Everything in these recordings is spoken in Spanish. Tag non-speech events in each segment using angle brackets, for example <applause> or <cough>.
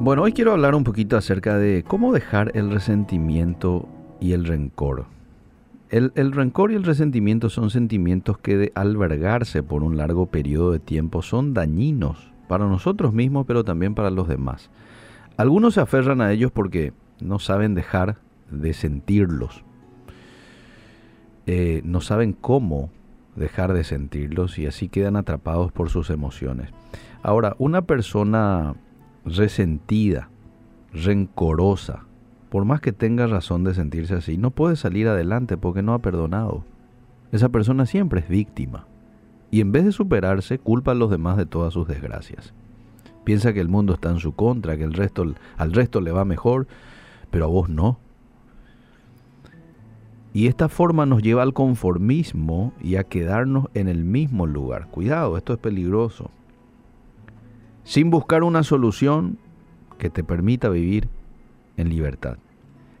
Bueno, hoy quiero hablar un poquito acerca de cómo dejar el resentimiento y el rencor. El, rencor y el resentimiento son sentimientos que de albergarse por un largo periodo de tiempo son dañinos para nosotros mismos, pero también para los demás. Algunos se aferran a ellos porque no saben dejar de sentirlos. Eh, no saben cómo dejar de sentirlos y así quedan atrapados por sus emociones. Ahora, una persona resentida, rencorosa, por más que tenga razón de sentirse así, no puede salir adelante porque no ha perdonado. Esa persona siempre es víctima. Y en vez de superarse, culpa a los demás de todas sus desgracias. Piensa que el mundo está en su contra, que el resto, al resto le va mejor, pero a vos no. Y esta forma nos lleva al conformismo y a quedarnos en el mismo lugar. Cuidado, esto es peligroso sin buscar una solución que te permita vivir en libertad.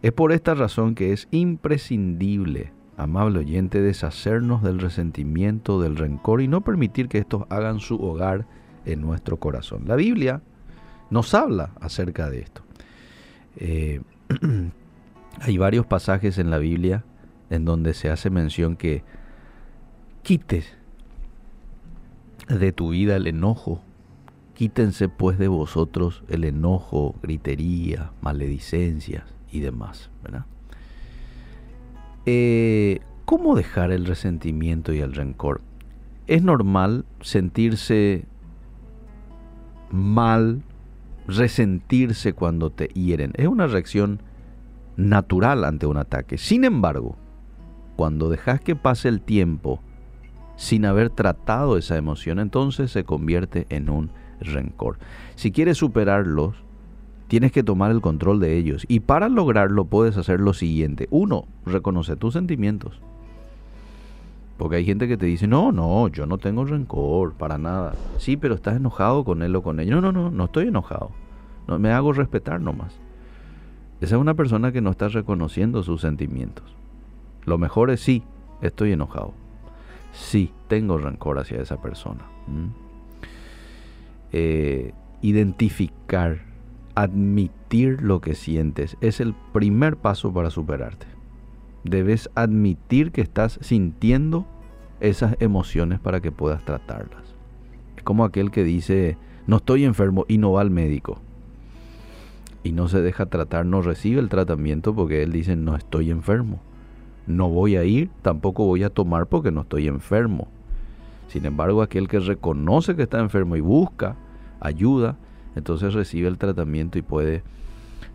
Es por esta razón que es imprescindible, amable oyente, deshacernos del resentimiento, del rencor y no permitir que estos hagan su hogar en nuestro corazón. La Biblia nos habla acerca de esto. Eh, <clears throat> hay varios pasajes en la Biblia en donde se hace mención que quites de tu vida el enojo, Quítense pues de vosotros el enojo, gritería, maledicencias y demás. Eh, ¿Cómo dejar el resentimiento y el rencor? Es normal sentirse mal, resentirse cuando te hieren. Es una reacción natural ante un ataque. Sin embargo, cuando dejas que pase el tiempo sin haber tratado esa emoción, entonces se convierte en un rencor. Si quieres superarlos, tienes que tomar el control de ellos. Y para lograrlo puedes hacer lo siguiente. Uno, reconoce tus sentimientos. Porque hay gente que te dice, no, no, yo no tengo rencor, para nada. Sí, pero estás enojado con él o con ella. No, no, no, no estoy enojado. No, me hago respetar nomás. Esa es una persona que no está reconociendo sus sentimientos. Lo mejor es sí, estoy enojado. Sí, tengo rencor hacia esa persona. Eh, identificar, admitir lo que sientes, es el primer paso para superarte. Debes admitir que estás sintiendo esas emociones para que puedas tratarlas. Es como aquel que dice, no estoy enfermo y no va al médico. Y no se deja tratar, no recibe el tratamiento porque él dice, no estoy enfermo. No voy a ir, tampoco voy a tomar porque no estoy enfermo. Sin embargo, aquel que reconoce que está enfermo y busca ayuda, entonces recibe el tratamiento y puede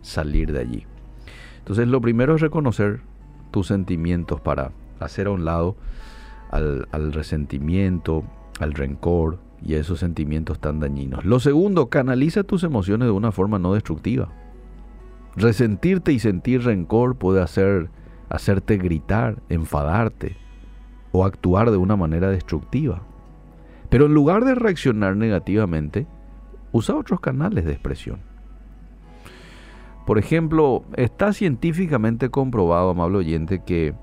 salir de allí. Entonces lo primero es reconocer tus sentimientos para hacer a un lado al, resentimiento, al rencor y a esos sentimientos tan dañinos. Lo segundo, canaliza tus emociones de una forma no destructiva. Resentirte y sentir rencor puede hacer, hacerte gritar, enfadarte, o actuar de una manera destructiva. Pero en lugar de reaccionar negativamente, usa otros canales de expresión. Por ejemplo, está científicamente comprobado, amable oyente, que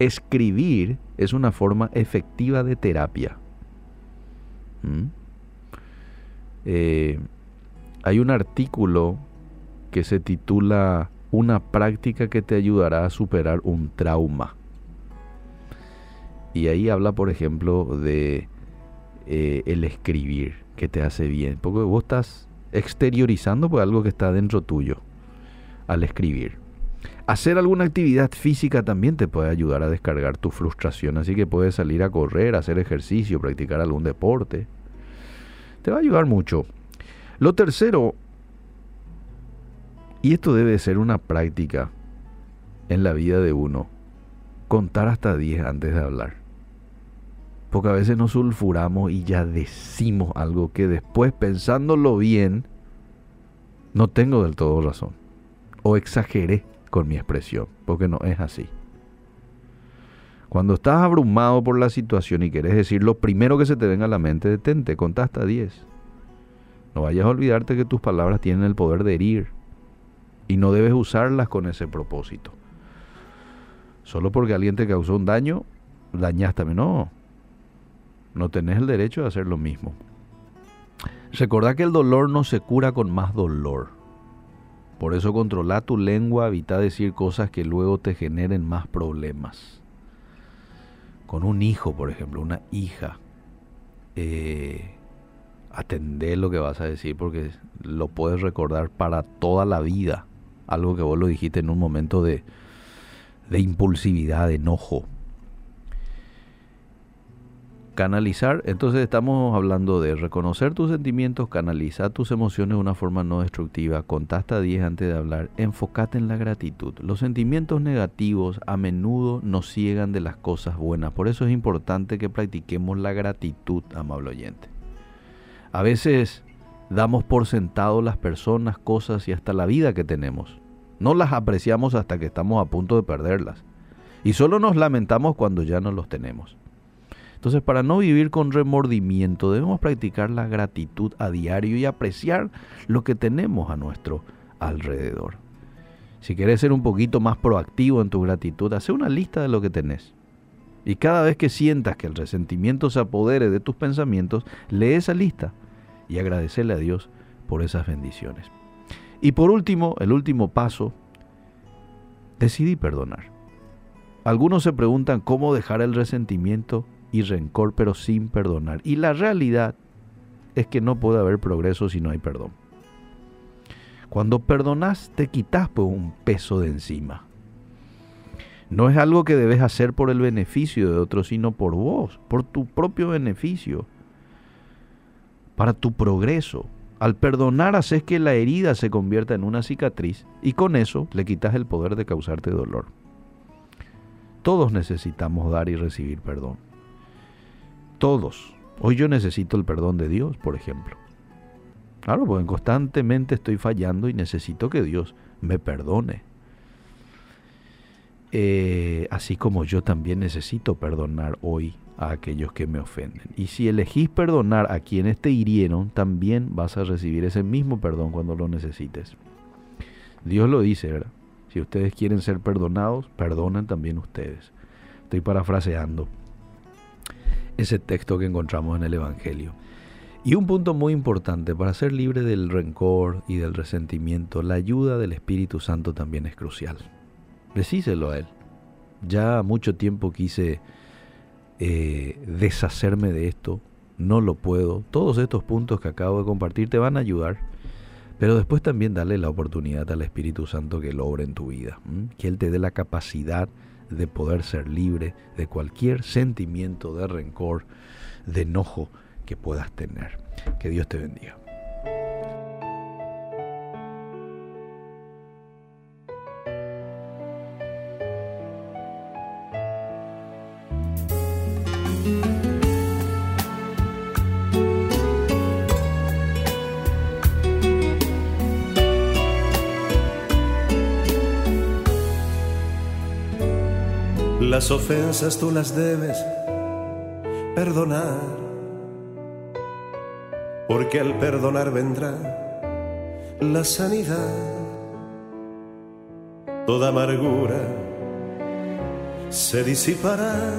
escribir es una forma efectiva de terapia. ¿Mm? Eh, hay un artículo que se titula Una práctica que te ayudará a superar un trauma. Y ahí habla, por ejemplo, de eh, el escribir, que te hace bien. Porque vos estás exteriorizando por algo que está dentro tuyo al escribir. Hacer alguna actividad física también te puede ayudar a descargar tu frustración. Así que puedes salir a correr, hacer ejercicio, practicar algún deporte. Te va a ayudar mucho. Lo tercero, y esto debe ser una práctica en la vida de uno, contar hasta 10 antes de hablar. Porque a veces nos sulfuramos y ya decimos algo que después, pensándolo bien, no tengo del todo razón. O exageré con mi expresión, porque no es así. Cuando estás abrumado por la situación y quieres decir lo primero que se te venga a la mente, detente, contá hasta 10. No vayas a olvidarte que tus palabras tienen el poder de herir y no debes usarlas con ese propósito. Solo porque alguien te causó un daño, dañaste. No, no tenés el derecho de hacer lo mismo. Recordá que el dolor no se cura con más dolor. Por eso controla tu lengua, evita decir cosas que luego te generen más problemas. Con un hijo, por ejemplo, una hija, eh, lo que vas a decir porque lo puedes recordar para toda la vida. Algo que vos lo dijiste en un momento de, de impulsividad, de enojo. Canalizar, entonces estamos hablando de reconocer tus sentimientos, canalizar tus emociones de una forma no destructiva, contá hasta 10 antes de hablar, enfócate en la gratitud. Los sentimientos negativos a menudo nos ciegan de las cosas buenas, por eso es importante que practiquemos la gratitud, amable oyente. A veces damos por sentado las personas, cosas y hasta la vida que tenemos. No las apreciamos hasta que estamos a punto de perderlas. Y solo nos lamentamos cuando ya no los tenemos. Entonces, para no vivir con remordimiento, debemos practicar la gratitud a diario y apreciar lo que tenemos a nuestro alrededor. Si quieres ser un poquito más proactivo en tu gratitud, hace una lista de lo que tenés. Y cada vez que sientas que el resentimiento se apodere de tus pensamientos, lee esa lista y agradecerle a Dios por esas bendiciones. Y por último, el último paso, decidí perdonar. Algunos se preguntan cómo dejar el resentimiento y rencor, pero sin perdonar. Y la realidad es que no puede haber progreso si no hay perdón. Cuando perdonas, te quitas pues, un peso de encima. No es algo que debes hacer por el beneficio de otros, sino por vos, por tu propio beneficio, para tu progreso. Al perdonar haces que la herida se convierta en una cicatriz y con eso le quitas el poder de causarte dolor. Todos necesitamos dar y recibir perdón. Todos. Hoy yo necesito el perdón de Dios, por ejemplo. Claro, porque constantemente estoy fallando y necesito que Dios me perdone. Eh, así como yo también necesito perdonar hoy a aquellos que me ofenden. Y si elegís perdonar a quienes te hirieron, también vas a recibir ese mismo perdón cuando lo necesites. Dios lo dice, ¿verdad? Si ustedes quieren ser perdonados, perdonen también ustedes. Estoy parafraseando ese texto que encontramos en el Evangelio. Y un punto muy importante, para ser libre del rencor y del resentimiento, la ayuda del Espíritu Santo también es crucial. Decíselo a Él. Ya mucho tiempo quise eh, deshacerme de esto, no lo puedo. Todos estos puntos que acabo de compartir te van a ayudar, pero después también dale la oportunidad al Espíritu Santo que lo en tu vida, que Él te dé la capacidad de poder ser libre de cualquier sentimiento de rencor, de enojo que puedas tener. Que Dios te bendiga. Las ofensas tú las debes perdonar, porque al perdonar vendrá la sanidad. Toda amargura se disipará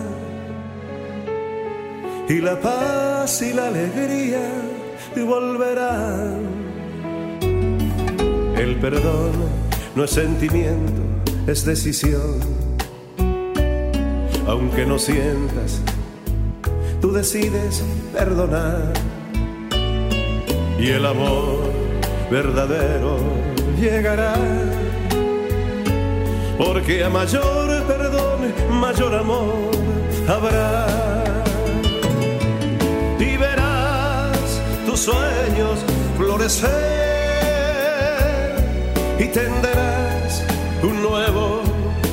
y la paz y la alegría volverán. El perdón no es sentimiento, es decisión aunque no sientas, tú decides perdonar. Y el amor verdadero llegará, porque a mayor perdón, mayor amor habrá. Y verás tus sueños florecer y tenderás un nuevo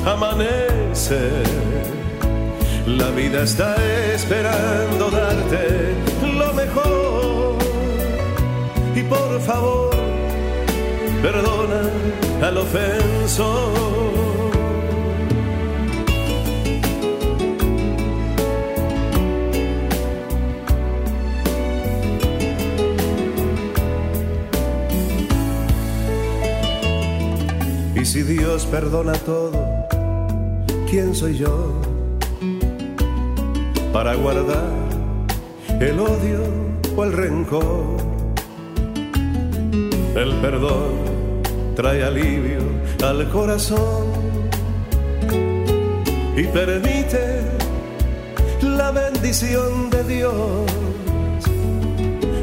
amanecer la vida está esperando darte lo mejor. Y por favor, perdona al ofensor. Y si Dios perdona todo, ¿quién soy yo? Para guardar el odio o el rencor. El perdón trae alivio al corazón y permite la bendición de Dios.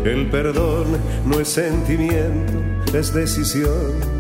El perdón no es sentimiento, es decisión